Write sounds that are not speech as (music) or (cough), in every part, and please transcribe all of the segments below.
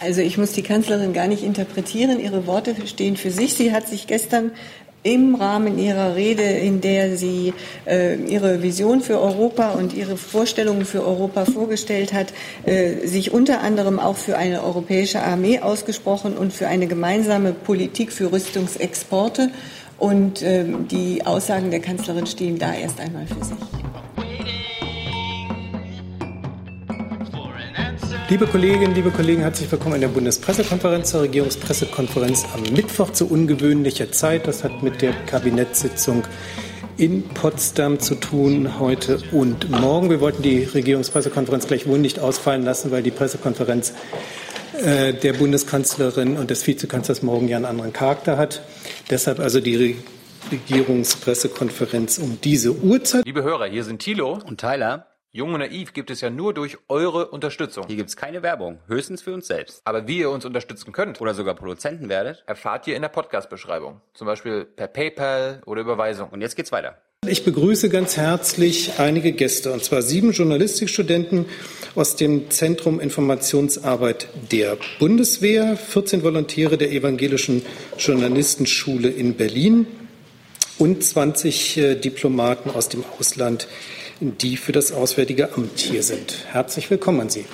Also ich muss die Kanzlerin gar nicht interpretieren. Ihre Worte stehen für sich. Sie hat sich gestern im Rahmen ihrer Rede, in der sie äh, ihre Vision für Europa und ihre Vorstellungen für Europa vorgestellt hat, äh, sich unter anderem auch für eine europäische Armee ausgesprochen und für eine gemeinsame Politik für Rüstungsexporte. Und äh, die Aussagen der Kanzlerin stehen da erst einmal für sich. Liebe Kolleginnen, liebe Kollegen, herzlich willkommen in der Bundespressekonferenz zur Regierungspressekonferenz am Mittwoch zu ungewöhnlicher Zeit. Das hat mit der Kabinettssitzung in Potsdam zu tun, heute und morgen. Wir wollten die Regierungspressekonferenz gleich wohl nicht ausfallen lassen, weil die Pressekonferenz äh, der Bundeskanzlerin und des Vizekanzlers morgen ja einen anderen Charakter hat. Deshalb also die Regierungspressekonferenz um diese Uhrzeit. Liebe Hörer, hier sind Thilo und Tyler. Jung und Naiv gibt es ja nur durch eure Unterstützung. Hier gibt es keine Werbung, höchstens für uns selbst. Aber wie ihr uns unterstützen könnt oder sogar Produzenten werdet, erfahrt ihr in der Podcast-Beschreibung. Zum Beispiel per PayPal oder Überweisung. Und jetzt geht's weiter. Ich begrüße ganz herzlich einige Gäste, und zwar sieben Journalistikstudenten aus dem Zentrum Informationsarbeit der Bundeswehr, 14 Volontäre der Evangelischen Journalistenschule in Berlin und 20 äh, Diplomaten aus dem Ausland die für das Auswärtige Amt hier sind. Herzlich willkommen an Sie.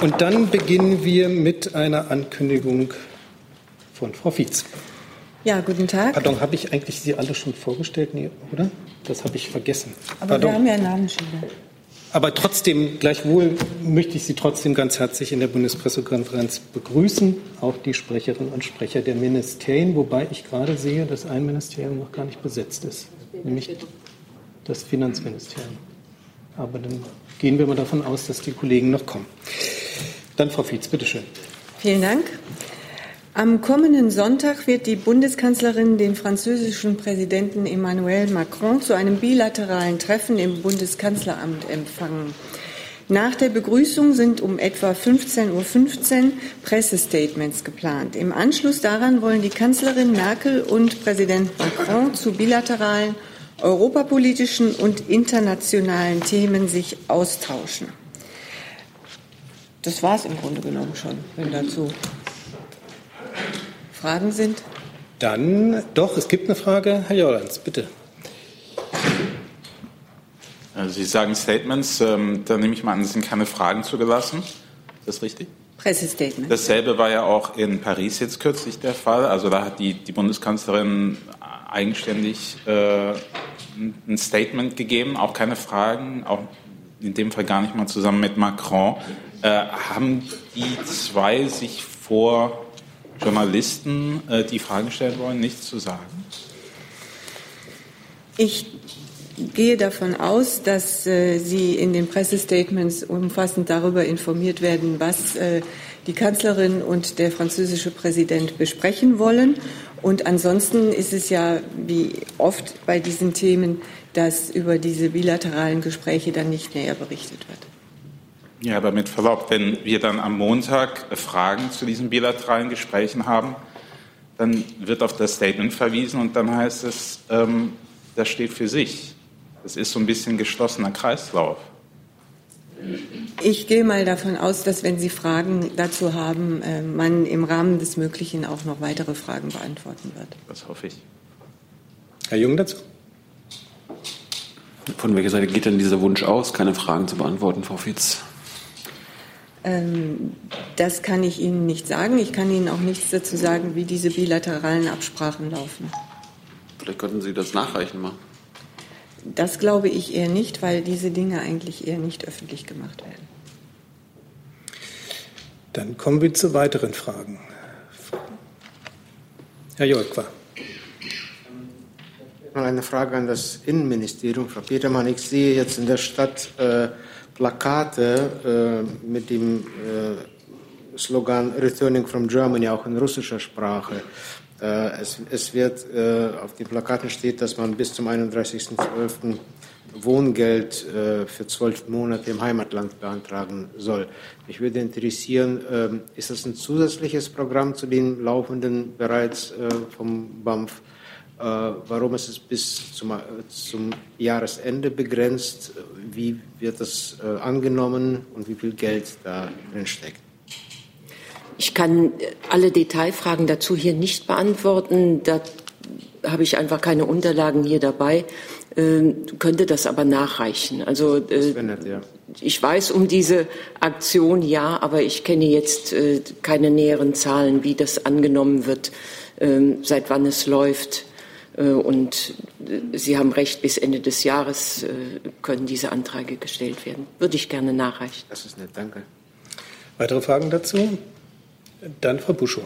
Und dann beginnen wir mit einer Ankündigung von Frau Fietz. Ja, guten Tag. Pardon, habe ich eigentlich Sie alle schon vorgestellt, nee, oder? Das habe ich vergessen. Aber Pardon. wir haben ja Namensschilder. Aber trotzdem, gleichwohl möchte ich Sie trotzdem ganz herzlich in der Bundespressekonferenz begrüßen, auch die Sprecherinnen und Sprecher der Ministerien, wobei ich gerade sehe, dass ein Ministerium noch gar nicht besetzt ist nämlich das Finanzministerium. Aber dann gehen wir mal davon aus, dass die Kollegen noch kommen. Dann Frau Fietz, bitteschön. Vielen Dank. Am kommenden Sonntag wird die Bundeskanzlerin den französischen Präsidenten Emmanuel Macron zu einem bilateralen Treffen im Bundeskanzleramt empfangen. Nach der Begrüßung sind um etwa 15.15 Uhr Pressestatements geplant. Im Anschluss daran wollen die Kanzlerin Merkel und Präsident Macron zu bilateralen europapolitischen und internationalen Themen sich austauschen. Das war es im Grunde genommen schon, wenn dazu Fragen sind. Dann doch, es gibt eine Frage. Herr Jordans, bitte. Also Sie sagen Statements, ähm, da nehme ich mal an, es sind keine Fragen zugelassen. Ist das richtig? Pressestatement. Dasselbe war ja auch in Paris jetzt kürzlich der Fall. Also da hat die, die Bundeskanzlerin eigenständig äh, ein Statement gegeben, auch keine Fragen, auch in dem Fall gar nicht mal zusammen mit Macron. Äh, haben die zwei sich vor Journalisten, äh, die Fragen stellen wollen, nichts zu sagen? Ich gehe davon aus, dass äh, Sie in den Pressestatements umfassend darüber informiert werden, was äh, die Kanzlerin und der französische Präsident besprechen wollen. Und ansonsten ist es ja wie oft bei diesen Themen, dass über diese bilateralen Gespräche dann nicht näher berichtet wird. Ja, aber mit Verlaub, wenn wir dann am Montag Fragen zu diesen bilateralen Gesprächen haben, dann wird auf das Statement verwiesen und dann heißt es, ähm, das steht für sich. Das ist so ein bisschen geschlossener Kreislauf. Ich gehe mal davon aus, dass wenn Sie Fragen dazu haben, äh, man im Rahmen des Möglichen auch noch weitere Fragen beantworten wird. Das hoffe ich. Herr Jung dazu? Von welcher Seite geht denn dieser Wunsch aus, keine Fragen zu beantworten, Frau Fietz? Ähm, das kann ich Ihnen nicht sagen. Ich kann Ihnen auch nichts dazu sagen, wie diese bilateralen Absprachen laufen. Vielleicht könnten Sie das nachreichen machen. Das glaube ich eher nicht, weil diese Dinge eigentlich eher nicht öffentlich gemacht werden. Dann kommen wir zu weiteren Fragen. Herr Jolkwa. Eine Frage an das Innenministerium. Frau Petermann, ich sehe jetzt in der Stadt äh, Plakate äh, mit dem äh, Slogan Returning from Germany, auch in russischer Sprache. Äh, es, es, wird äh, auf den Plakaten steht, dass man bis zum 31.12. Wohngeld äh, für zwölf Monate im Heimatland beantragen soll. Mich würde interessieren, ähm, ist das ein zusätzliches Programm zu den laufenden bereits vom BAMF warum ist es bis zum, zum Jahresende begrenzt? Wie wird das angenommen und wie viel Geld da drin steckt? Ich kann alle Detailfragen dazu hier nicht beantworten. Da habe ich einfach keine Unterlagen hier dabei, äh, könnte das aber nachreichen. Also äh, ich weiß um diese Aktion ja, aber ich kenne jetzt äh, keine näheren Zahlen, wie das angenommen wird, ähm, seit wann es läuft. Äh, und äh, Sie haben recht, bis Ende des Jahres äh, können diese Anträge gestellt werden. Würde ich gerne nachreichen. Das ist nett, danke. Weitere Fragen dazu? Dann Frau Buschow.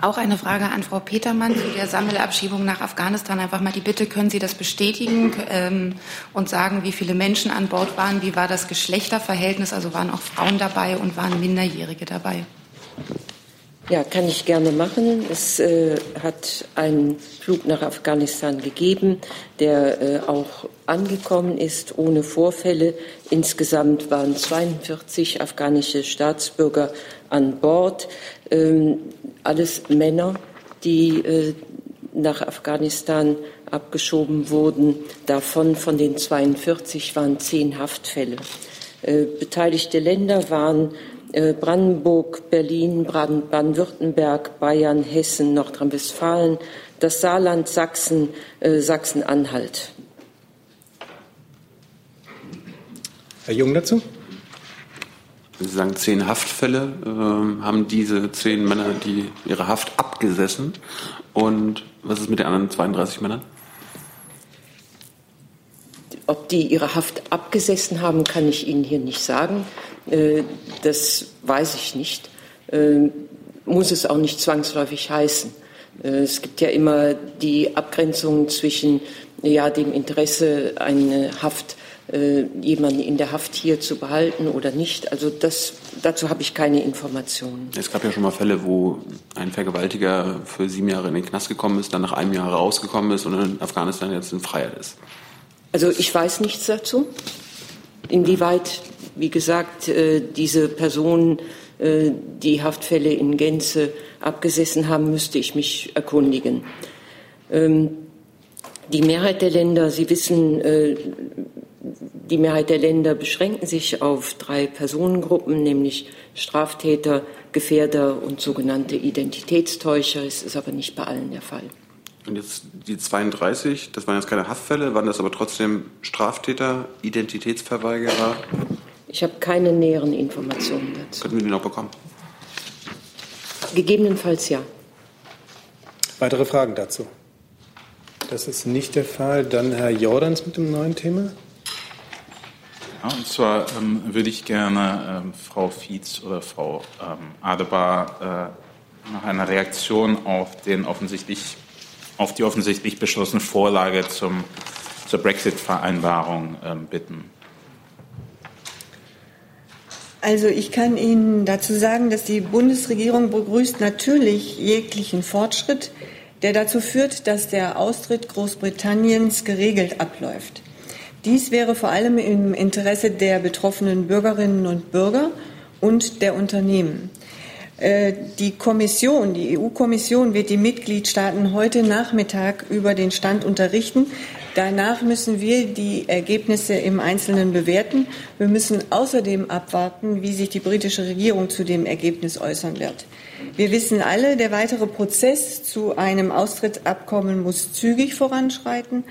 Auch eine Frage an Frau Petermann zu der Sammelabschiebung nach Afghanistan. Einfach mal die Bitte, können Sie das bestätigen ähm, und sagen, wie viele Menschen an Bord waren? Wie war das Geschlechterverhältnis? Also waren auch Frauen dabei und waren Minderjährige dabei? Ja, kann ich gerne machen. Es äh, hat einen Flug nach Afghanistan gegeben, der äh, auch angekommen ist ohne Vorfälle. Insgesamt waren 42 afghanische Staatsbürger an Bord, ähm, alles Männer, die äh, nach Afghanistan abgeschoben wurden. Davon von den 42 waren zehn Haftfälle. Äh, beteiligte Länder waren Brandenburg, Berlin, Baden-Württemberg, Bayern, Hessen, Nordrhein-Westfalen, das Saarland, Sachsen, äh, Sachsen-Anhalt. Herr Jung dazu? Sie sagen zehn Haftfälle, äh, haben diese zehn Männer die ihre Haft abgesessen. Und was ist mit den anderen 32 Männern? Ob die ihre Haft abgesessen haben, kann ich Ihnen hier nicht sagen. Äh, das weiß ich nicht. Äh, muss es auch nicht zwangsläufig heißen. Äh, es gibt ja immer die Abgrenzung zwischen ja, dem Interesse, eine Haft, jemanden in der Haft hier zu behalten oder nicht. Also das, dazu habe ich keine Informationen. Es gab ja schon mal Fälle, wo ein Vergewaltiger für sieben Jahre in den Knast gekommen ist, dann nach einem Jahr rausgekommen ist und in Afghanistan jetzt in Freiheit ist. Also ich weiß nichts dazu, inwieweit wie gesagt, äh, diese Personen, äh, die Haftfälle in Gänze abgesessen haben, müsste ich mich erkundigen. Ähm, die Mehrheit der Länder, Sie wissen, äh, die Mehrheit der Länder beschränken sich auf drei Personengruppen, nämlich Straftäter, Gefährder und sogenannte Identitätstäuscher. Es ist aber nicht bei allen der Fall. Und jetzt die 32, das waren jetzt keine Haftfälle, waren das aber trotzdem Straftäter, Identitätsverweigerer? Ich habe keine näheren Informationen dazu. Könnten wir die noch bekommen? Gegebenenfalls ja. Weitere Fragen dazu? Das ist nicht der Fall. Dann Herr Jordans mit dem neuen Thema. Ja, und zwar ähm, würde ich gerne ähm, Frau Fietz oder Frau ähm, Adebar äh, nach einer Reaktion auf, den offensichtlich, auf die offensichtlich beschlossene Vorlage zum, zur Brexit-Vereinbarung ähm, bitten. Also ich kann Ihnen dazu sagen, dass die Bundesregierung begrüßt natürlich jeglichen Fortschritt, der dazu führt, dass der Austritt Großbritanniens geregelt abläuft. Dies wäre vor allem im Interesse der betroffenen Bürgerinnen und Bürger und der Unternehmen. Äh, die Kommission, die EU-Kommission wird die Mitgliedstaaten heute Nachmittag über den Stand unterrichten. Danach müssen wir die Ergebnisse im Einzelnen bewerten. Wir müssen außerdem abwarten, wie sich die britische Regierung zu dem Ergebnis äußern wird. Wir wissen alle, der weitere Prozess zu einem Austrittsabkommen muss zügig voranschreiten,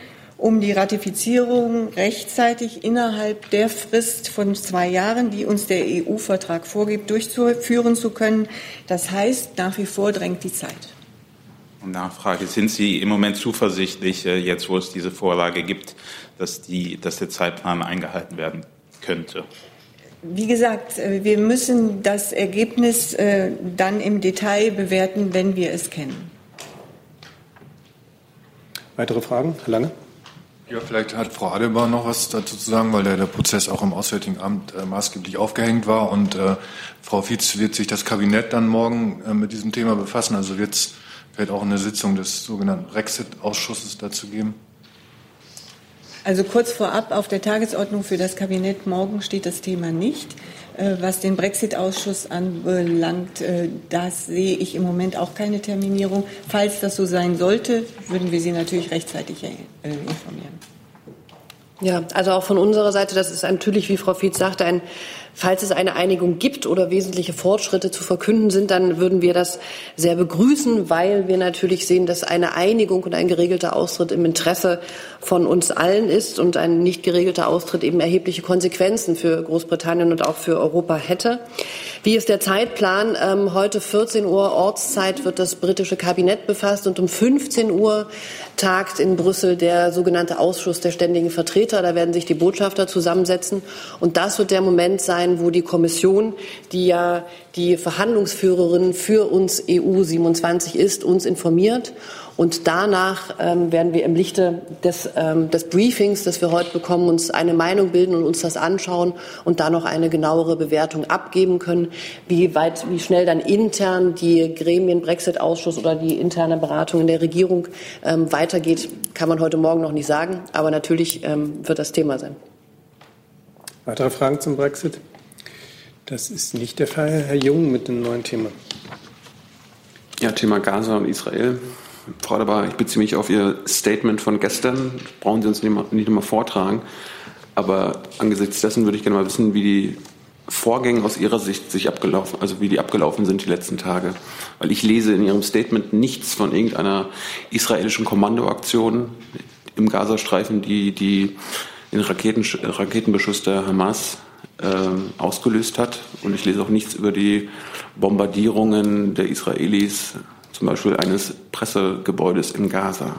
um die Ratifizierung rechtzeitig innerhalb der Frist von zwei Jahren, die uns der EU-Vertrag vorgibt, durchführen zu können. Das heißt, nach wie vor drängt die Zeit. Nachfrage. Sind Sie im Moment zuversichtlich, äh, jetzt wo es diese Vorlage gibt, dass, die, dass der Zeitplan eingehalten werden könnte? Wie gesagt, äh, wir müssen das Ergebnis äh, dann im Detail bewerten, wenn wir es kennen. Weitere Fragen? Herr Lange? Ja, vielleicht hat Frau Adelbar noch was dazu zu sagen, weil der, der Prozess auch im Auswärtigen Amt äh, maßgeblich aufgehängt war. Und äh, Frau Fietz wird sich das Kabinett dann morgen äh, mit diesem Thema befassen. Also wird es vielleicht auch eine Sitzung des sogenannten Brexit-Ausschusses dazu geben? Also kurz vorab, auf der Tagesordnung für das Kabinett morgen steht das Thema nicht. Äh, was den Brexit-Ausschuss anbelangt, äh, das sehe ich im Moment auch keine Terminierung. Falls das so sein sollte, würden wir Sie natürlich rechtzeitig informieren. Ja, also auch von unserer Seite, das ist natürlich, wie Frau Fietz sagte, ein Falls es eine Einigung gibt oder wesentliche Fortschritte zu verkünden sind, dann würden wir das sehr begrüßen, weil wir natürlich sehen, dass eine Einigung und ein geregelter Austritt im Interesse von uns allen ist und ein nicht geregelter Austritt eben erhebliche Konsequenzen für Großbritannien und auch für Europa hätte. Wie ist der Zeitplan? Ähm, heute 14 Uhr Ortszeit wird das britische Kabinett befasst und um 15 Uhr tagt in Brüssel der sogenannte Ausschuss der ständigen Vertreter. Da werden sich die Botschafter zusammensetzen und das wird der Moment sein, wo die Kommission, die ja die Verhandlungsführerin für uns EU 27 ist, uns informiert. Und danach ähm, werden wir im Lichte des, ähm, des Briefings, das wir heute bekommen, uns eine Meinung bilden und uns das anschauen und da noch eine genauere Bewertung abgeben können. Wie weit, wie schnell dann intern die Gremien, Brexit-Ausschuss oder die interne Beratung in der Regierung ähm, weitergeht, kann man heute Morgen noch nicht sagen. Aber natürlich ähm, wird das Thema sein. Weitere Fragen zum Brexit? Das ist nicht der Fall. Herr Jung mit dem neuen Thema. Ja, Thema Gaza und Israel. Frau Dabar, ich beziehe mich auf Ihr Statement von gestern. Brauchen Sie uns nicht, immer vortragen. Aber angesichts dessen würde ich gerne mal wissen, wie die Vorgänge aus Ihrer Sicht sich abgelaufen, also wie die abgelaufen sind die letzten Tage. Weil ich lese in Ihrem Statement nichts von irgendeiner israelischen Kommandoaktion im Gazastreifen, die, die den Raketen, Raketenbeschuss der Hamas ähm, ausgelöst hat. Und ich lese auch nichts über die Bombardierungen der Israelis, zum Beispiel eines Pressegebäudes in Gaza.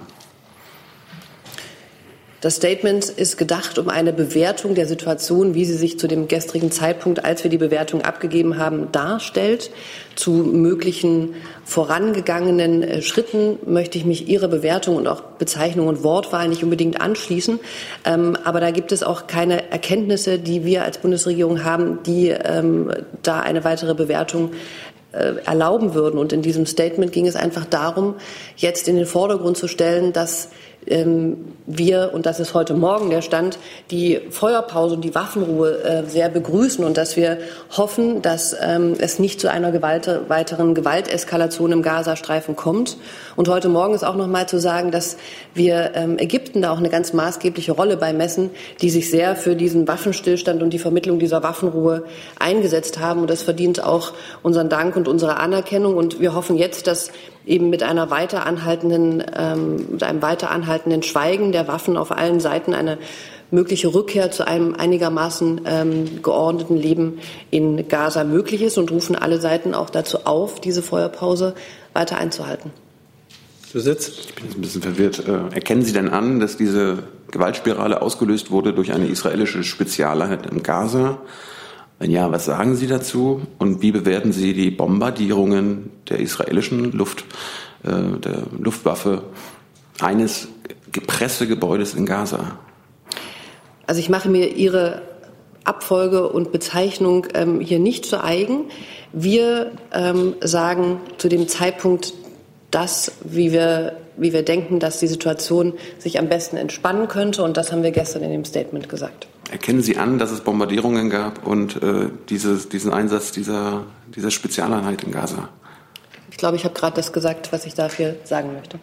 Das Statement ist gedacht, um eine Bewertung der Situation, wie sie sich zu dem gestrigen Zeitpunkt, als wir die Bewertung abgegeben haben, darstellt. Zu möglichen vorangegangenen äh, Schritten möchte ich mich Ihrer Bewertung und auch Bezeichnung und Wortwahl nicht unbedingt anschließen. Ähm, aber da gibt es auch keine Erkenntnisse, die wir als Bundesregierung haben, die ähm, da eine weitere Bewertung erlauben würden. Und in diesem Statement ging es einfach darum, jetzt in den Vordergrund zu stellen, dass wir, und das ist heute Morgen der Stand, die Feuerpause und die Waffenruhe äh, sehr begrüßen und dass wir hoffen, dass ähm, es nicht zu einer Gewalt, weiteren Gewalteskalation im Gazastreifen kommt. Und heute Morgen ist auch noch mal zu sagen, dass wir ähm, Ägypten da auch eine ganz maßgebliche Rolle beimessen, die sich sehr für diesen Waffenstillstand und die Vermittlung dieser Waffenruhe eingesetzt haben. Und das verdient auch unseren Dank und unsere Anerkennung. Und wir hoffen jetzt, dass eben mit einer weiter anhaltenden, ähm, mit einem weiter anhaltenden Schweigen der Waffen auf allen Seiten eine mögliche Rückkehr zu einem einigermaßen ähm, geordneten Leben in Gaza möglich ist und rufen alle Seiten auch dazu auf, diese Feuerpause weiter einzuhalten. Du sitzt. Ich bin jetzt ein bisschen verwirrt. Äh, erkennen Sie denn an, dass diese Gewaltspirale ausgelöst wurde durch eine israelische Spezialeinheit im Gaza? Wenn ja, was sagen Sie dazu und wie bewerten Sie die Bombardierungen der israelischen Luft, äh, der Luftwaffe eines Pressegebäudes in Gaza? Also ich mache mir Ihre Abfolge und Bezeichnung ähm, hier nicht zu eigen. Wir ähm, sagen zu dem Zeitpunkt das, wie wir, wie wir denken, dass die Situation sich am besten entspannen könnte. Und das haben wir gestern in dem Statement gesagt. Erkennen Sie an, dass es Bombardierungen gab und äh, dieses, diesen Einsatz dieser, dieser Spezialeinheit in Gaza? Ich glaube, ich habe gerade das gesagt, was ich dafür sagen möchte.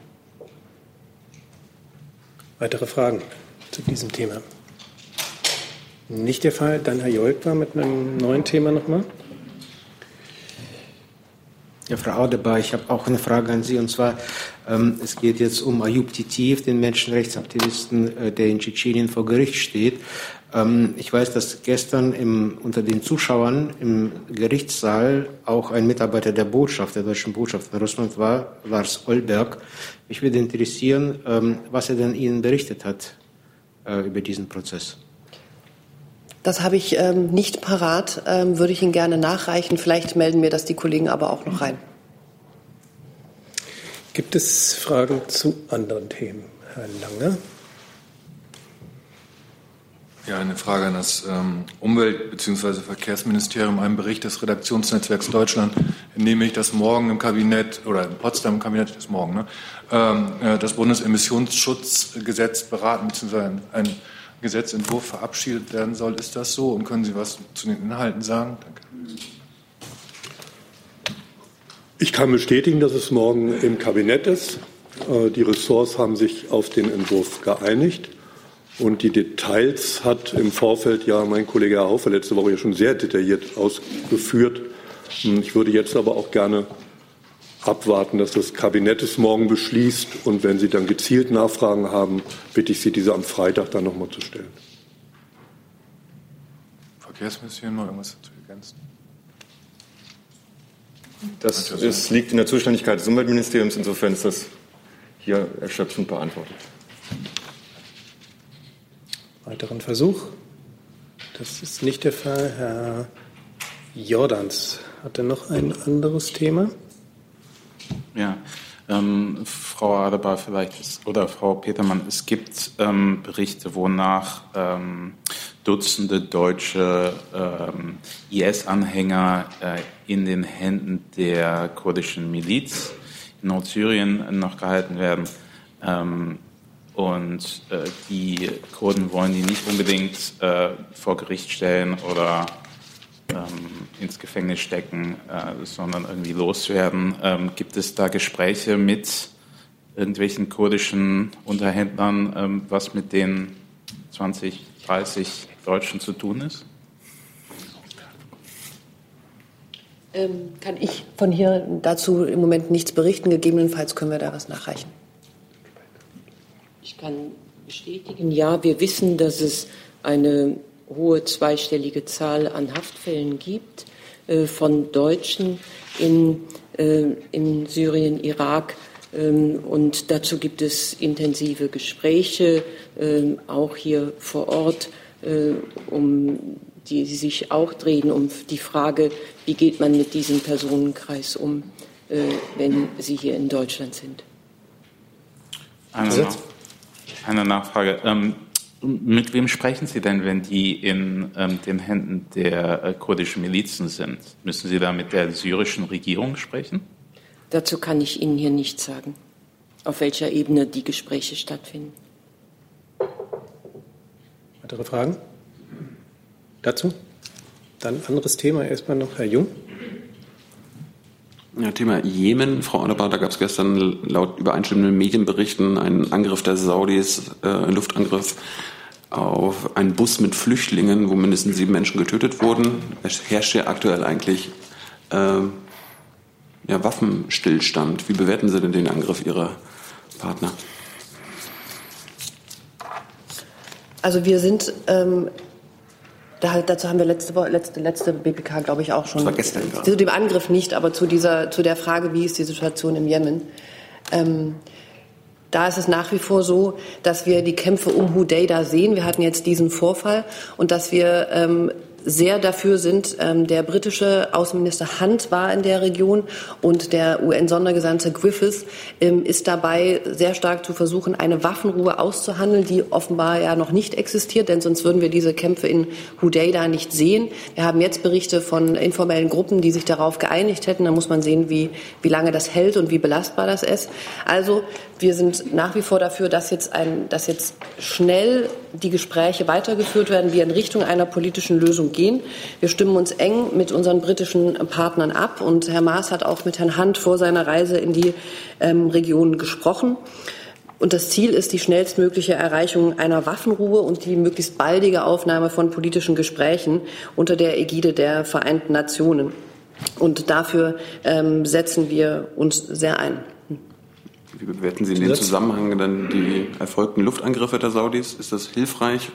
Weitere Fragen zu diesem Thema? Nicht der Fall. Dann Herr Jolk mit einem neuen Thema nochmal. Ja, Frau Audebar, ich habe auch eine Frage an Sie. Und zwar, es geht jetzt um Ayub Titiev, den Menschenrechtsaktivisten, äh, der in Tschetschenien vor Gericht steht. Ähm, ich weiß, dass gestern im, unter den Zuschauern im Gerichtssaal auch ein Mitarbeiter der Botschaft, der deutschen Botschaft in Russland war, Lars Olberg. Mich würde interessieren, ähm, was er denn Ihnen berichtet hat äh, über diesen Prozess. Das habe ich ähm, nicht parat, ähm, würde ich Ihnen gerne nachreichen. Vielleicht melden mir das die Kollegen aber auch noch rein. Gibt es Fragen zu anderen Themen? Herr Lange. Ja, eine Frage an das ähm, Umwelt- bzw. Verkehrsministerium. Ein Bericht des Redaktionsnetzwerks Deutschland entnehme ich, dass morgen im Kabinett oder in Potsdam im Kabinett ist morgen ne, ähm, äh, das Bundesemissionsschutzgesetz beraten bzw. ein Gesetzentwurf verabschiedet werden soll. Ist das so? Und können Sie was zu den Inhalten sagen? Danke. Ich kann bestätigen, dass es morgen im Kabinett ist. Äh, die Ressorts haben sich auf den Entwurf geeinigt. Und die Details hat im Vorfeld ja mein Kollege Herr Haufe letzte Woche ja schon sehr detailliert ausgeführt. Ich würde jetzt aber auch gerne abwarten, dass das Kabinett es morgen beschließt. Und wenn Sie dann gezielt Nachfragen haben, bitte ich Sie, diese am Freitag dann noch mal zu stellen. Verkehrsministerium noch irgendwas dazu ergänzen? Das ist, liegt in der Zuständigkeit des Umweltministeriums. Insofern ist das hier erschöpfend beantwortet. Weiteren Versuch? Das ist nicht der Fall. Herr Jordans hatte noch ein anderes Thema. Ja, ähm, Frau Adebar vielleicht ist, oder Frau Petermann, es gibt ähm, Berichte, wonach ähm, Dutzende deutsche ähm, IS-Anhänger äh, in den Händen der kurdischen Miliz in Nordsyrien noch gehalten werden. Ähm, und äh, die Kurden wollen die nicht unbedingt äh, vor Gericht stellen oder ähm, ins Gefängnis stecken, sondern irgendwie loswerden. Gibt es da Gespräche mit irgendwelchen kurdischen Unterhändlern, was mit den 20, 30 Deutschen zu tun ist? Ähm, kann ich von hier dazu im Moment nichts berichten. Gegebenenfalls können wir da was nachreichen. Ich kann bestätigen, ja, wir wissen, dass es eine hohe zweistellige Zahl an Haftfällen gibt äh, von Deutschen in, äh, in Syrien, Irak. Ähm, und dazu gibt es intensive Gespräche, äh, auch hier vor Ort, um die, die sich auch drehen um die Frage, wie geht man mit diesem Personenkreis um, äh, wenn sie hier in Deutschland sind. Eine, Nach eine Nachfrage. Ähm, mit wem sprechen Sie denn, wenn die in ähm, den Händen der äh, kurdischen Milizen sind? Müssen Sie da mit der syrischen Regierung sprechen? Dazu kann ich Ihnen hier nichts sagen, auf welcher Ebene die Gespräche stattfinden. Weitere Fragen dazu? Dann anderes Thema. Erstmal noch Herr Jung. Ja, Thema Jemen, Frau Adebar, da gab es gestern laut übereinstimmenden Medienberichten einen Angriff der Saudis, äh, einen Luftangriff auf einen Bus mit Flüchtlingen, wo mindestens sieben Menschen getötet wurden. Es herrscht ja aktuell eigentlich äh, ja, Waffenstillstand. Wie bewerten Sie denn den Angriff Ihrer Partner? Also wir sind ähm, da, dazu haben wir letzte, letzte, letzte BPK, glaube ich, auch schon. Das war gestern gerade. Zu dem Angriff nicht, aber zu, dieser, zu der Frage, wie ist die Situation im Jemen. Ähm, da ist es nach wie vor so, dass wir die Kämpfe um Hudeida sehen. Wir hatten jetzt diesen Vorfall und dass wir ähm, sehr dafür sind. Ähm, der britische Außenminister Hunt war in der Region und der UN-Sondergesandte Griffiths ähm, ist dabei, sehr stark zu versuchen, eine Waffenruhe auszuhandeln, die offenbar ja noch nicht existiert, denn sonst würden wir diese Kämpfe in Hudeida nicht sehen. Wir haben jetzt Berichte von informellen Gruppen, die sich darauf geeinigt hätten. Da muss man sehen, wie, wie lange das hält und wie belastbar das ist. Also wir sind nach wie vor dafür, dass jetzt, ein, dass jetzt schnell die Gespräche weitergeführt werden, wir in Richtung einer politischen Lösung gehen. Wir stimmen uns eng mit unseren britischen Partnern ab und Herr Maas hat auch mit Herrn Hunt vor seiner Reise in die ähm, Region gesprochen. Und das Ziel ist die schnellstmögliche Erreichung einer Waffenruhe und die möglichst baldige Aufnahme von politischen Gesprächen unter der Ägide der Vereinten Nationen. Und dafür ähm, setzen wir uns sehr ein. Wie bewerten Sie in dem Zusammenhang dann die erfolgten Luftangriffe der Saudis? Ist das hilfreich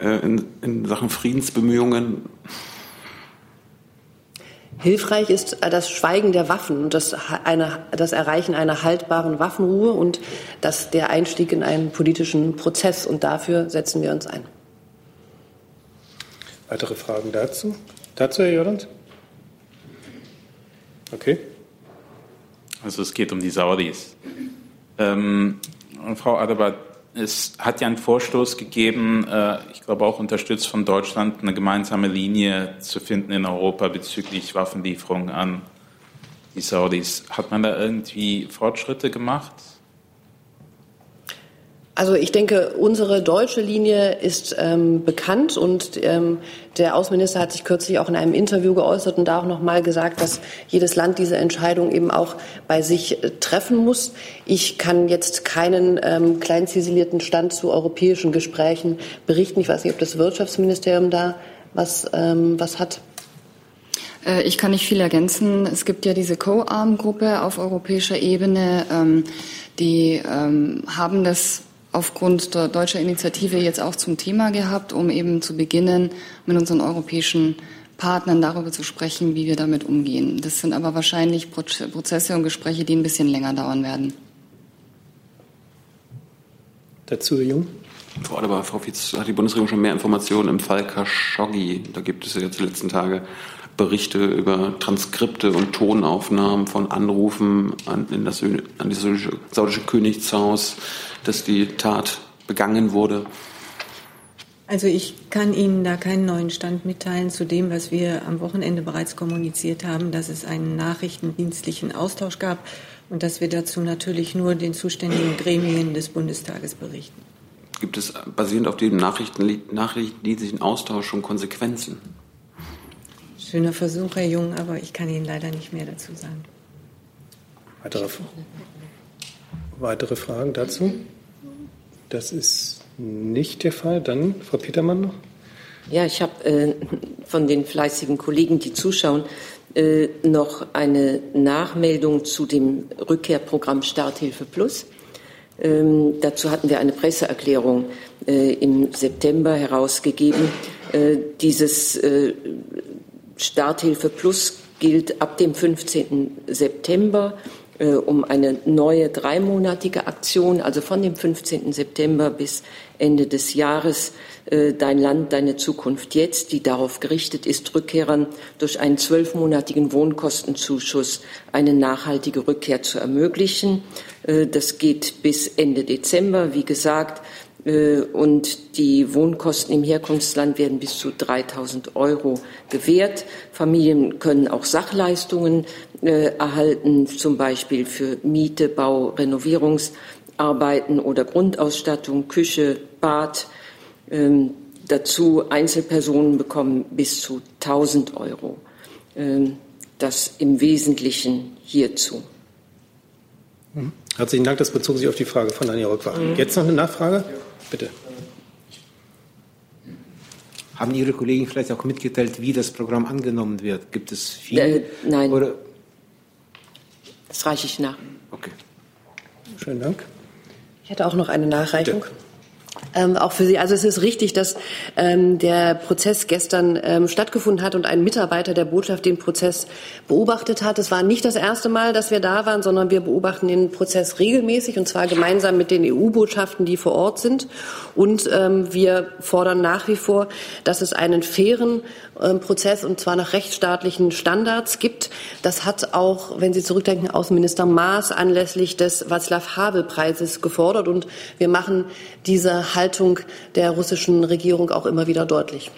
äh, in, in Sachen Friedensbemühungen? Hilfreich ist das Schweigen der Waffen und das, eine, das Erreichen einer haltbaren Waffenruhe und das, der Einstieg in einen politischen Prozess. Und dafür setzen wir uns ein. Weitere Fragen dazu? Dazu, Herr Jordans? Okay. Also es geht um die Saudis. Ähm, Frau Adebar, es hat ja einen Vorstoß gegeben, äh, ich glaube auch unterstützt von Deutschland, eine gemeinsame Linie zu finden in Europa bezüglich Waffenlieferungen an die Saudis. Hat man da irgendwie Fortschritte gemacht? Also ich denke, unsere deutsche Linie ist ähm, bekannt und ähm, der Außenminister hat sich kürzlich auch in einem Interview geäußert und da auch noch mal gesagt, dass jedes Land diese Entscheidung eben auch bei sich äh, treffen muss. Ich kann jetzt keinen ähm, klein ziselierten Stand zu europäischen Gesprächen berichten. Ich weiß nicht, ob das Wirtschaftsministerium da was, ähm, was hat. Äh, ich kann nicht viel ergänzen. Es gibt ja diese Co-Arm-Gruppe auf europäischer Ebene. Ähm, die ähm, haben das aufgrund der deutschen Initiative jetzt auch zum Thema gehabt, um eben zu beginnen, mit unseren europäischen Partnern darüber zu sprechen, wie wir damit umgehen. Das sind aber wahrscheinlich Prozesse und Gespräche, die ein bisschen länger dauern werden. Dazu, Herr Jung? Frau Adebar, Frau Fietz, hat die Bundesregierung schon mehr Informationen im Fall Khashoggi? Da gibt es ja jetzt die letzten Tage Berichte über Transkripte und Tonaufnahmen von Anrufen an, in das, an das saudische Königshaus, dass die Tat begangen wurde. Also ich kann Ihnen da keinen neuen Stand mitteilen zu dem, was wir am Wochenende bereits kommuniziert haben, dass es einen nachrichtendienstlichen Austausch gab und dass wir dazu natürlich nur den zuständigen Gremien des Bundestages berichten. Gibt es basierend auf dem nachrichtendienstlichen Austausch schon Konsequenzen? Schöner Versuch, Herr Jung, aber ich kann Ihnen leider nicht mehr dazu sagen. Weitere, weitere Fragen dazu? Das ist nicht der Fall. Dann Frau Petermann noch. Ja, ich habe äh, von den fleißigen Kollegen, die zuschauen, äh, noch eine Nachmeldung zu dem Rückkehrprogramm Starthilfe Plus. Ähm, dazu hatten wir eine Presseerklärung äh, im September herausgegeben. Äh, dieses äh, Starthilfe Plus gilt ab dem 15. September äh, um eine neue dreimonatige Aktion, also von dem 15. September bis Ende des Jahres äh, Dein Land, deine Zukunft jetzt, die darauf gerichtet ist, Rückkehrern durch einen zwölfmonatigen Wohnkostenzuschuss eine nachhaltige Rückkehr zu ermöglichen. Äh, das geht bis Ende Dezember, wie gesagt. Äh, und die Wohnkosten im Herkunftsland werden bis zu 3000 Euro gewährt. Familien können auch Sachleistungen äh, erhalten, zum Beispiel für Miete, Bau, Renovierungsarbeiten oder Grundausstattung, Küche, Bad. Ähm, dazu Einzelpersonen bekommen bis zu 1000 Euro. Ähm, das im Wesentlichen hierzu. Mhm. Herzlichen Dank. Das bezog sich auf die Frage von Anja Rückwach. Mhm. Jetzt noch eine Nachfrage? Bitte. Haben Ihre Kollegen vielleicht auch mitgeteilt, wie das Programm angenommen wird? Gibt es viel? Äh, nein. Oder? Das reiche ich nach. Okay. Schönen Dank. Ich hätte auch noch eine Nachreichung. Bitte. Ähm, auch für Sie. Also es ist richtig, dass ähm, der Prozess gestern ähm, stattgefunden hat und ein Mitarbeiter der Botschaft den Prozess beobachtet hat. Es war nicht das erste Mal, dass wir da waren, sondern wir beobachten den Prozess regelmäßig und zwar gemeinsam mit den EU-Botschaften, die vor Ort sind. Und ähm, wir fordern nach wie vor, dass es einen fairen Prozess und zwar nach rechtsstaatlichen Standards gibt. Das hat auch, wenn Sie zurückdenken, Außenminister Maas anlässlich des Václav-Havel-Preises gefordert und wir machen diese Haltung der russischen Regierung auch immer wieder deutlich.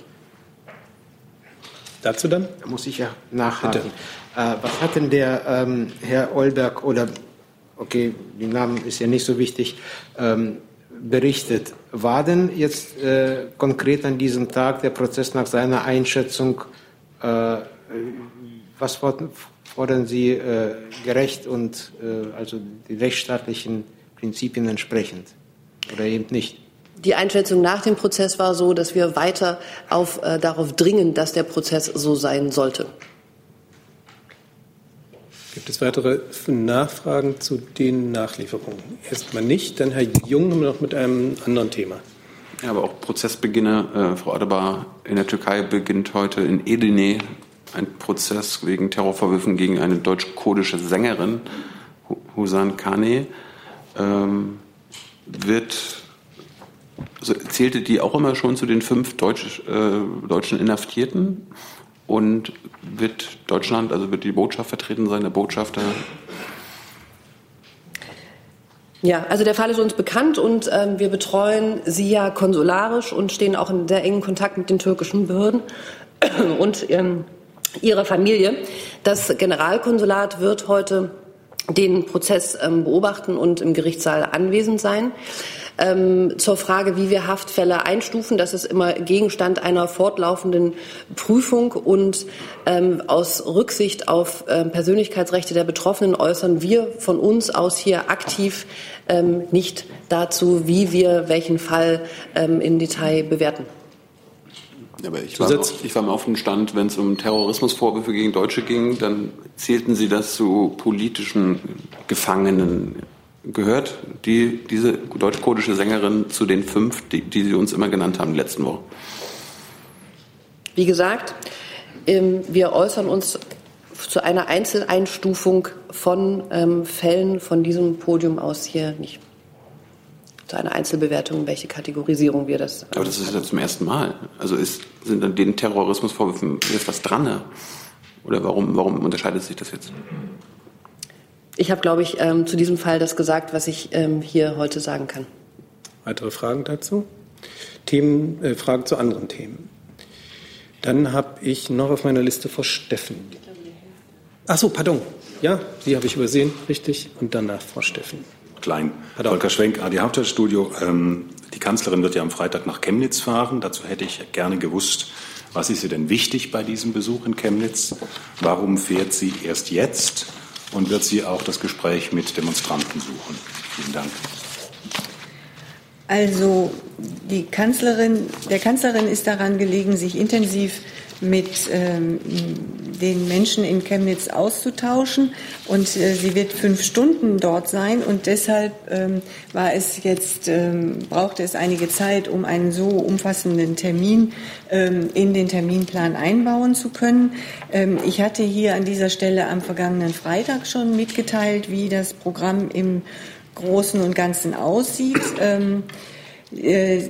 Dazu dann? Da muss ich ja nachhaken. Äh, was hat denn der ähm, Herr Olberg oder, okay, die Namen ist ja nicht so wichtig, ähm, berichtet? War denn jetzt äh, konkret an diesem Tag der Prozess nach seiner Einschätzung, äh, was fordern Sie äh, gerecht und äh, also die rechtsstaatlichen Prinzipien entsprechend oder eben nicht? Die Einschätzung nach dem Prozess war so, dass wir weiter auf, äh, darauf dringen, dass der Prozess so sein sollte. Gibt es weitere Nachfragen zu den Nachlieferungen? Erstmal nicht. Dann Herr Jung noch mit einem anderen Thema. Ja, aber auch Prozessbeginne. Äh, Frau Adebar, in der Türkei beginnt heute in Edirne ein Prozess wegen Terrorvorwürfen gegen eine deutsch-kurdische Sängerin, Husan Kane. Ähm, wird also zählte die auch immer schon zu den fünf Deutsch, äh, deutschen Inhaftierten? Und wird Deutschland, also wird die Botschaft vertreten sein, der Botschafter? Ja, also der Fall ist uns bekannt und ähm, wir betreuen sie ja konsularisch und stehen auch in sehr engen Kontakt mit den türkischen Behörden (clears throat) und ähm, ihrer Familie. Das Generalkonsulat wird heute den Prozess ähm, beobachten und im Gerichtssaal anwesend sein. Ähm, zur Frage, wie wir Haftfälle einstufen, das ist immer Gegenstand einer fortlaufenden Prüfung und ähm, aus Rücksicht auf ähm, Persönlichkeitsrechte der Betroffenen äußern wir von uns aus hier aktiv ähm, nicht dazu, wie wir welchen Fall ähm, im Detail bewerten. Aber ich war, ich war im offenen Stand, wenn es um Terrorismusvorwürfe gegen Deutsche ging, dann zählten Sie das zu politischen Gefangenen. Gehört die, diese deutsch-kurdische Sängerin zu den fünf, die, die Sie uns immer genannt haben, die letzten Wochen? Wie gesagt, ähm, wir äußern uns zu einer Einzeleinstufung von ähm, Fällen von diesem Podium aus hier nicht zu einer Einzelbewertung, welche Kategorisierung wir das. Aber das ist ja zum ersten Mal. Also ist, sind an den Terrorismusvorwürfen jetzt was dran? Oder warum, warum unterscheidet sich das jetzt? Ich habe, glaube ich, ähm, zu diesem Fall das gesagt, was ich ähm, hier heute sagen kann. Weitere Fragen dazu? Themen, äh, Fragen zu anderen Themen? Dann habe ich noch auf meiner Liste Frau Steffen. Ach so, pardon. Ja, Sie habe ich übersehen, richtig. Und danach Frau Steffen. Klein. Volker Schwenk, AD Hauptstadtstudio. Ähm, die Kanzlerin wird ja am Freitag nach Chemnitz fahren. Dazu hätte ich gerne gewusst, was ist ihr denn wichtig bei diesem Besuch in Chemnitz? Warum fährt sie erst jetzt? Und wird sie auch das Gespräch mit Demonstranten suchen? Vielen Dank. Also die Kanzlerin, der Kanzlerin ist daran gelegen, sich intensiv mit ähm, den Menschen in Chemnitz auszutauschen. Und äh, sie wird fünf Stunden dort sein. Und deshalb ähm, war es jetzt, ähm, brauchte es einige Zeit, um einen so umfassenden Termin ähm, in den Terminplan einbauen zu können. Ähm, ich hatte hier an dieser Stelle am vergangenen Freitag schon mitgeteilt, wie das Programm im Großen und Ganzen aussieht. Ähm, äh,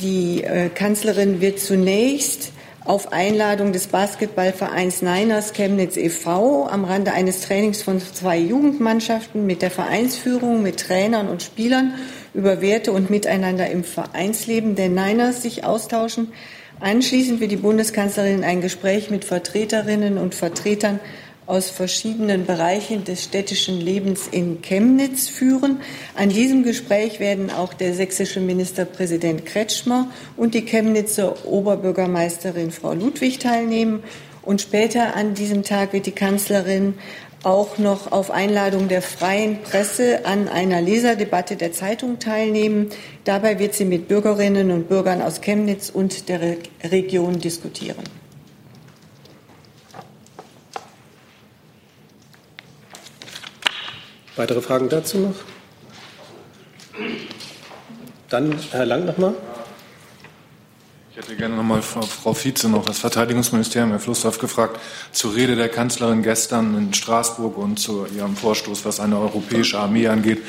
die äh, Kanzlerin wird zunächst auf Einladung des Basketballvereins Niners Chemnitz e.V. am Rande eines Trainings von zwei Jugendmannschaften mit der Vereinsführung, mit Trainern und Spielern über Werte und Miteinander im Vereinsleben der Niners sich austauschen. Anschließend wird die Bundeskanzlerin ein Gespräch mit Vertreterinnen und Vertretern aus verschiedenen Bereichen des städtischen Lebens in Chemnitz führen. An diesem Gespräch werden auch der sächsische Ministerpräsident Kretschmer und die Chemnitzer Oberbürgermeisterin Frau Ludwig teilnehmen. Und später an diesem Tag wird die Kanzlerin auch noch auf Einladung der freien Presse an einer Leserdebatte der Zeitung teilnehmen. Dabei wird sie mit Bürgerinnen und Bürgern aus Chemnitz und der Region diskutieren. Weitere Fragen dazu noch? Dann Herr Lang nochmal. Ich hätte gerne nochmal Frau, Frau Vize noch das Verteidigungsministerium, Herr Flussdorf, gefragt zur Rede der Kanzlerin gestern in Straßburg und zu ihrem Vorstoß, was eine europäische Armee angeht.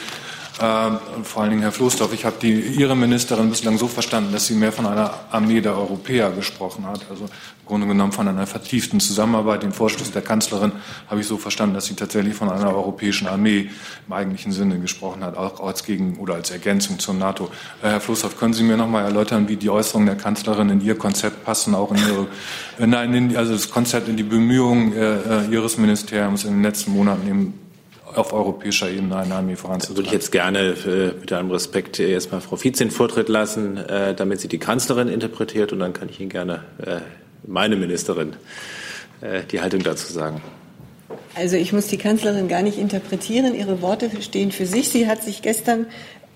Ähm, vor allen Dingen Herr Floßdorf, ich habe Ihre Ministerin bislang so verstanden, dass sie mehr von einer Armee der Europäer gesprochen hat, also im Grunde genommen von einer vertieften Zusammenarbeit. Den Vorschluss der Kanzlerin habe ich so verstanden, dass sie tatsächlich von einer europäischen Armee im eigentlichen Sinne gesprochen hat, auch als Gegen- oder als Ergänzung zur NATO. Äh, Herr Floßdorf, können Sie mir noch mal erläutern, wie die Äußerungen der Kanzlerin in Ihr Konzept passen, auch in Ihre, äh, nein, in, also das Konzept in die Bemühungen äh, Ihres Ministeriums in den letzten Monaten eben auf europäischer Ebene eine Armee voranzutreiben. Würde ich jetzt gerne äh, mit allem Respekt erstmal Frau Vize in Vortritt lassen, äh, damit sie die Kanzlerin interpretiert und dann kann ich Ihnen gerne äh, meine Ministerin die Haltung dazu sagen. Also ich muss die Kanzlerin gar nicht interpretieren. Ihre Worte stehen für sich. Sie hat sich gestern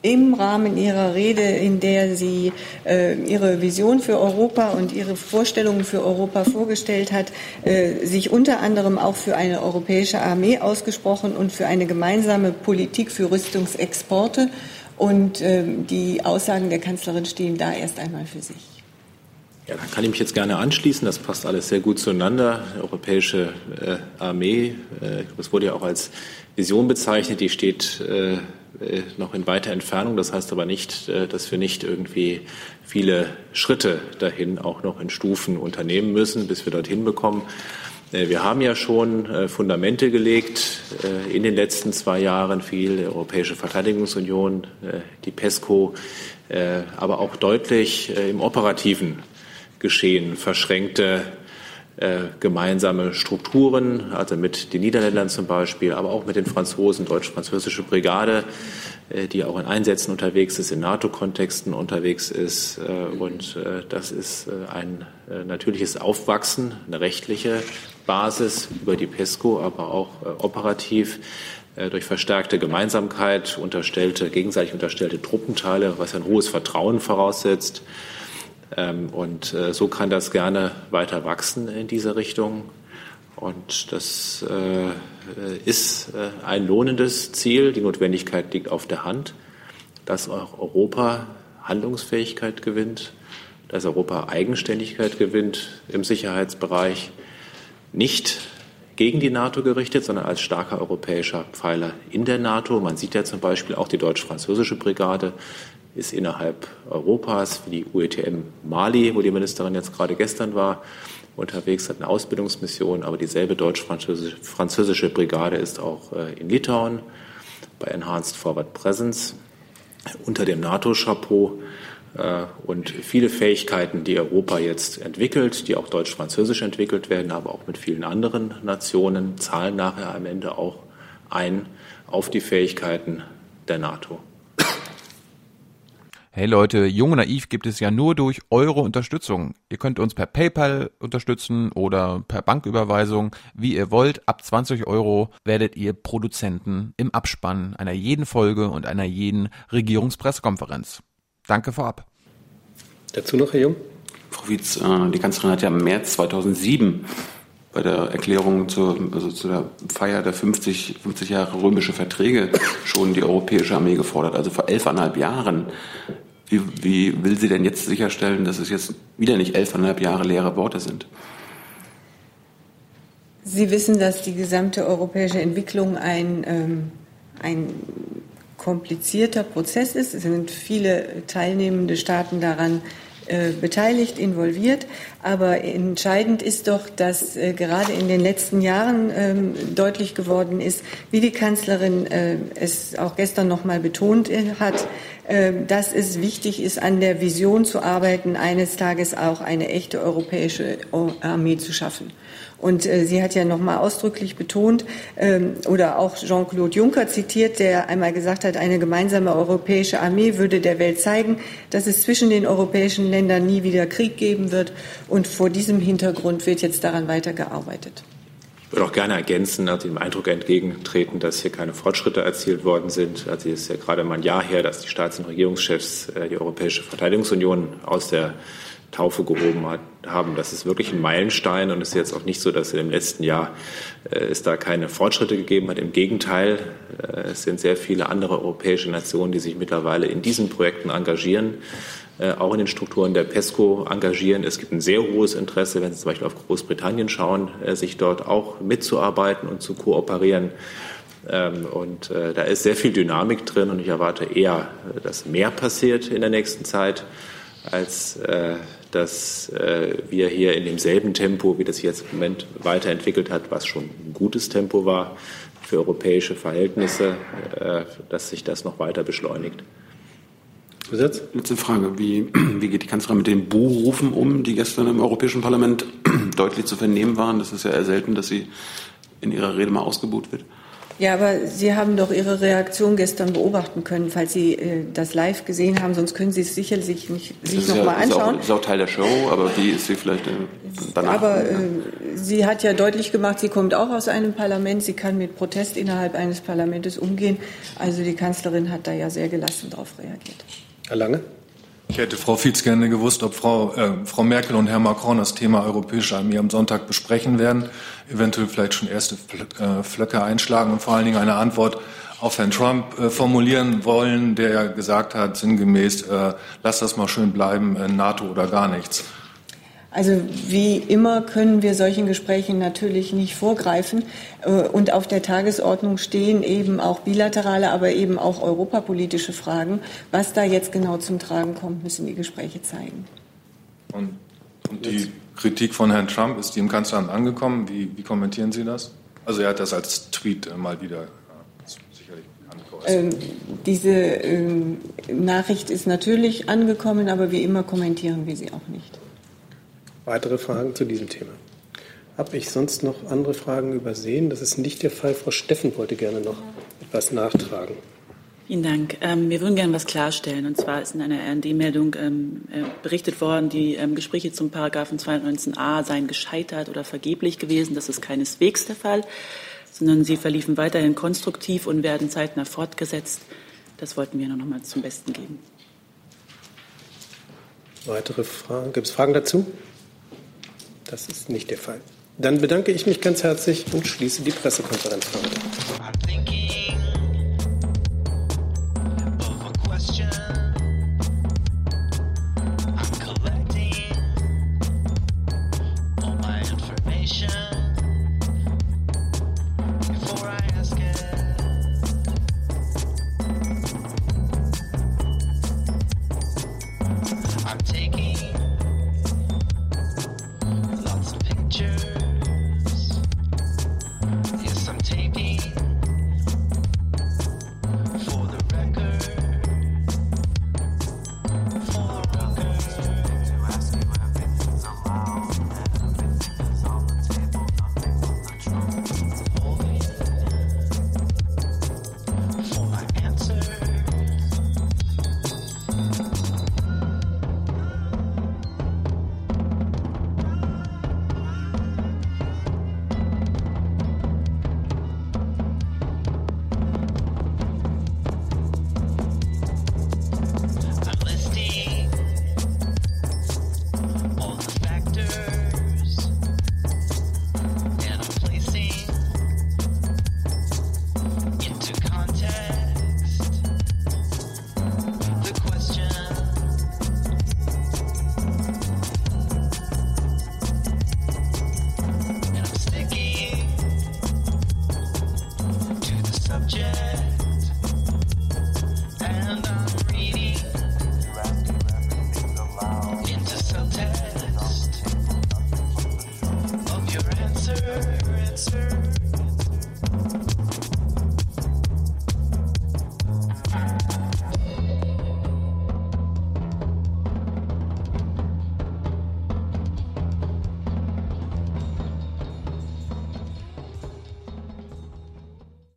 im Rahmen ihrer Rede, in der sie äh, ihre Vision für Europa und ihre Vorstellungen für Europa vorgestellt hat, äh, sich unter anderem auch für eine europäische Armee ausgesprochen und für eine gemeinsame Politik für Rüstungsexporte. Und äh, die Aussagen der Kanzlerin stehen da erst einmal für sich. Ja, da kann ich mich jetzt gerne anschließen. Das passt alles sehr gut zueinander. Die europäische äh, Armee, äh, das wurde ja auch als Vision bezeichnet, die steht äh, noch in weiter Entfernung. Das heißt aber nicht, äh, dass wir nicht irgendwie viele Schritte dahin auch noch in Stufen unternehmen müssen, bis wir dorthin bekommen. Äh, wir haben ja schon Fundamente gelegt in den letzten zwei Jahren, viel Europäische Verteidigungsunion, die PESCO, aber auch deutlich im operativen Geschehen verschränkte gemeinsame Strukturen, also mit den Niederländern zum Beispiel, aber auch mit den Franzosen, deutsch-französische Brigade, äh, die auch in Einsätzen unterwegs ist, in NATO-Kontexten unterwegs ist. Und das ist ein natürliches Aufwachsen, eine rechtliche Basis über die PESCO, aber auch operativ durch verstärkte Gemeinsamkeit, unterstellte, gegenseitig unterstellte Truppenteile, was ein hohes Vertrauen voraussetzt. Ähm, und so kann das gerne weiter wachsen in diese Richtung. Und das äh, ist äh, ein lohnendes Ziel. Die Notwendigkeit liegt auf der Hand, dass auch Europa Handlungsfähigkeit gewinnt, dass Europa Eigenständigkeit gewinnt im Sicherheitsbereich, nicht gegen die NATO gerichtet, sondern als starker europäischer Pfeiler in der NATO. Man sieht ja zum Beispiel auch die deutsch-französische Brigade ist innerhalb Europas, wie die UETM Mali, wo die Ministerin jetzt gerade gestern war, unterwegs, hat eine Ausbildungsmission, aber dieselbe deutsch-französische Brigade ist auch äh, in Litauen bei Enhanced Forward Presence unter dem NATO-Chapeau und viele Fähigkeiten, die Europa jetzt entwickelt, die auch deutsch-französisch entwickelt werden, aber auch mit vielen anderen Nationen, zahlen nachher am Ende auch ein auf die Fähigkeiten der NATO. Hey Leute, Jung und Naiv gibt es ja nur durch eure Unterstützung. Ihr könnt uns per PayPal unterstützen oder per Banküberweisung, wie ihr wollt. Ab 20 Euro werdet ihr Produzenten im Abspann einer jeden Folge und einer jeden Regierungspressekonferenz. Danke vorab. Dazu noch, Herr Jung? Frau Wietz, äh, die Kanzlerin hat ja im März 2007 bei der Erklärung zur, also zu der Feier der 50, 50 Jahre römische Verträge schon die europäische Armee gefordert, also vor elfeinhalb Jahren. Wie, wie will sie denn jetzt sicherstellen, dass es jetzt wieder nicht elfeinhalb Jahre leere Worte sind? Sie wissen, dass die gesamte europäische Entwicklung ein, ähm, ein komplizierter Prozess ist. Es sind viele teilnehmende Staaten daran äh, beteiligt, involviert. Aber entscheidend ist doch, dass äh, gerade in den letzten Jahren ähm, deutlich geworden ist, wie die Kanzlerin äh, es auch gestern noch mal betont äh, hat, äh, dass es wichtig ist, an der Vision zu arbeiten, eines Tages auch eine echte europäische Armee zu schaffen. Und äh, sie hat ja noch mal ausdrücklich betont ähm, oder auch Jean-Claude Juncker zitiert, der einmal gesagt hat, eine gemeinsame europäische Armee würde der Welt zeigen, dass es zwischen den europäischen Ländern nie wieder Krieg geben wird. Und vor diesem Hintergrund wird jetzt daran weitergearbeitet. Ich würde auch gerne ergänzen, also dem Eindruck entgegentreten, dass hier keine Fortschritte erzielt worden sind. Also es ist ja gerade mal ein Jahr her, dass die Staats- und Regierungschefs äh, die Europäische Verteidigungsunion aus der Taufe gehoben hat, haben. Das ist wirklich ein Meilenstein und es ist jetzt auch nicht so, dass dem letzten Jahr äh, es da keine Fortschritte gegeben hat. Im Gegenteil, äh, es sind sehr viele andere europäische Nationen, die sich mittlerweile in diesen Projekten engagieren, äh, auch in den Strukturen der PESCO engagieren. Es gibt ein sehr hohes Interesse, wenn Sie zum Beispiel auf Großbritannien schauen, äh, sich dort auch mitzuarbeiten und zu kooperieren. Ähm, und äh, da ist sehr viel Dynamik drin und ich erwarte eher, äh, dass mehr passiert in der nächsten Zeit als äh, dass äh, wir hier in demselben Tempo, wie das sich jetzt im Moment weiterentwickelt hat, was schon ein gutes Tempo war für europäische Verhältnisse, äh, dass sich das noch weiter beschleunigt. Gesetz? Letzte Frage. Wie, (clears throat) wie geht die Kanzlerin mit den Buhrufen um, die gestern im Europäischen Parlament (clears throat) deutlich zu vernehmen waren? Das ist ja eher selten, dass sie in ihrer Rede mal ausgebuht wird. Ja, aber Sie haben doch Ihre Reaktion gestern beobachten können, falls Sie äh, das live gesehen haben. Sonst können Sie es sicherlich nicht sich noch ja, mal anschauen. Das ist auch, Teil der Show, aber wie ist sie vielleicht äh, danach? Aber äh, sie hat ja deutlich gemacht, sie kommt auch aus einem Parlament. Sie kann mit Protest innerhalb eines Parlaments umgehen. Also die Kanzlerin hat da ja sehr gelassen darauf reagiert. Herr Lange? Ich hätte Frau Fietz gerne gewusst, ob Frau, äh, Frau Merkel und Herr Macron das Thema europäische Armee am Sonntag besprechen werden, eventuell vielleicht schon erste äh, Flöcke einschlagen und vor allen Dingen eine Antwort auf Herrn Trump äh, formulieren wollen, der ja gesagt hat, sinngemäß, äh, lass das mal schön bleiben, äh, NATO oder gar nichts. Also wie immer können wir solchen Gesprächen natürlich nicht vorgreifen. Äh, und auf der Tagesordnung stehen eben auch bilaterale, aber eben auch europapolitische Fragen. Was da jetzt genau zum Tragen kommt, müssen die Gespräche zeigen. Und, und die Kritik von Herrn Trump, ist die im Kanzleramt angekommen? Wie, wie kommentieren Sie das? Also er hat das als Tweet äh, mal wieder sicherlich ähm, diese ähm, Nachricht ist natürlich angekommen, aber wie immer kommentieren wir sie auch nicht. Weitere Fragen zu diesem Thema? Habe ich sonst noch andere Fragen übersehen? Das ist nicht der Fall. Frau Steffen wollte gerne noch etwas nachtragen. Vielen Dank. Ähm, wir würden gerne was klarstellen. Und zwar ist in einer RD-Meldung ähm, äh, berichtet worden, die ähm, Gespräche zum Paragraphen 219a seien gescheitert oder vergeblich gewesen. Das ist keineswegs der Fall, sondern sie verliefen weiterhin konstruktiv und werden zeitnah fortgesetzt. Das wollten wir noch mal zum Besten geben. Weitere Fragen? Gibt es Fragen dazu? Das ist nicht der Fall. Dann bedanke ich mich ganz herzlich und schließe die Pressekonferenz.